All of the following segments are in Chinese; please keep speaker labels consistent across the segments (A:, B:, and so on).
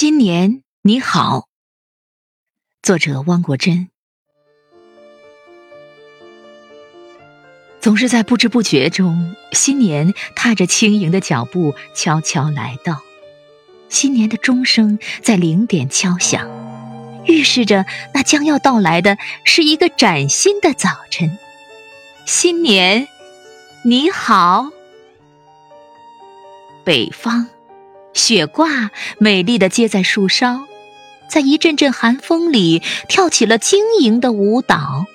A: 新年你好，作者汪国真。总是在不知不觉中，新年踏着轻盈的脚步悄悄来到。新年的钟声在零点敲响，预示着那将要到来的是一个崭新的早晨。新年你好，北方。雪挂美丽的接在树梢，在一阵阵寒风里跳起了晶莹的舞蹈。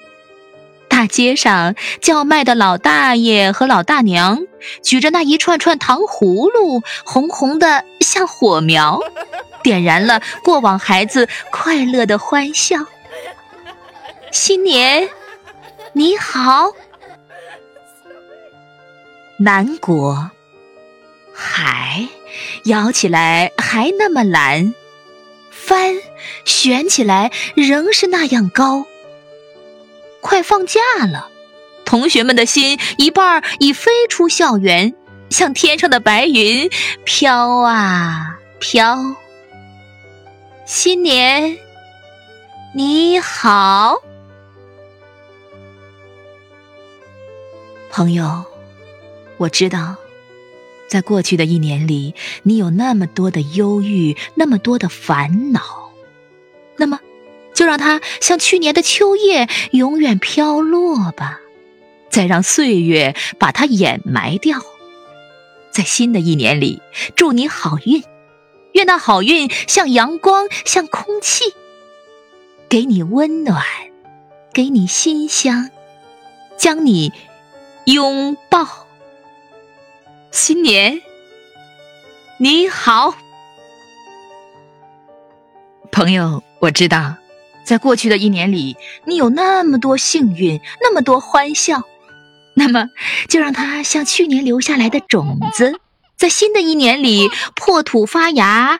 A: 大街上叫卖的老大爷和老大娘举着那一串串糖葫芦，红红的像火苗，点燃了过往孩子快乐的欢笑。新年你好，南国海。摇起来还那么蓝，帆悬起来仍是那样高。快放假了，同学们的心一半儿已飞出校园，像天上的白云飘啊飘。新年你好，朋友，我知道。在过去的一年里，你有那么多的忧郁，那么多的烦恼，那么，就让它像去年的秋叶，永远飘落吧，再让岁月把它掩埋掉。在新的一年里，祝你好运，愿那好运像阳光，像空气，给你温暖，给你馨香，将你拥抱。新年，你好，朋友。我知道，在过去的一年里，你有那么多幸运，那么多欢笑。那么，就让它像去年留下来的种子，在新的一年里破土发芽，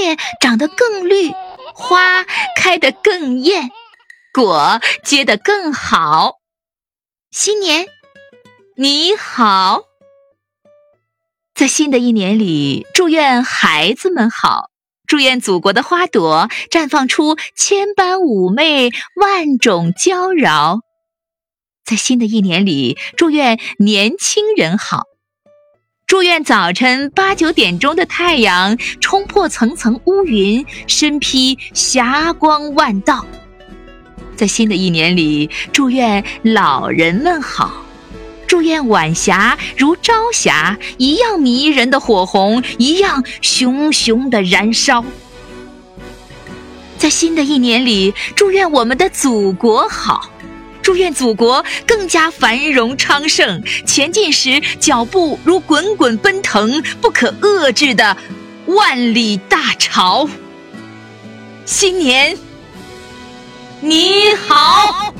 A: 叶长得更绿，花开得更艳，果结得更好。新年，你好。在新的一年里，祝愿孩子们好，祝愿祖国的花朵绽放出千般妩媚，万种娇娆。在新的一年里，祝愿年轻人好，祝愿早晨八九点钟的太阳冲破层层乌云，身披霞光万道。在新的一年里，祝愿老人们好。祝愿晚霞如朝霞一样迷人的火红，一样熊熊的燃烧。在新的一年里，祝愿我们的祖国好，祝愿祖国更加繁荣昌盛，前进时脚步如滚滚奔腾、不可遏制的万里大潮。新年你好。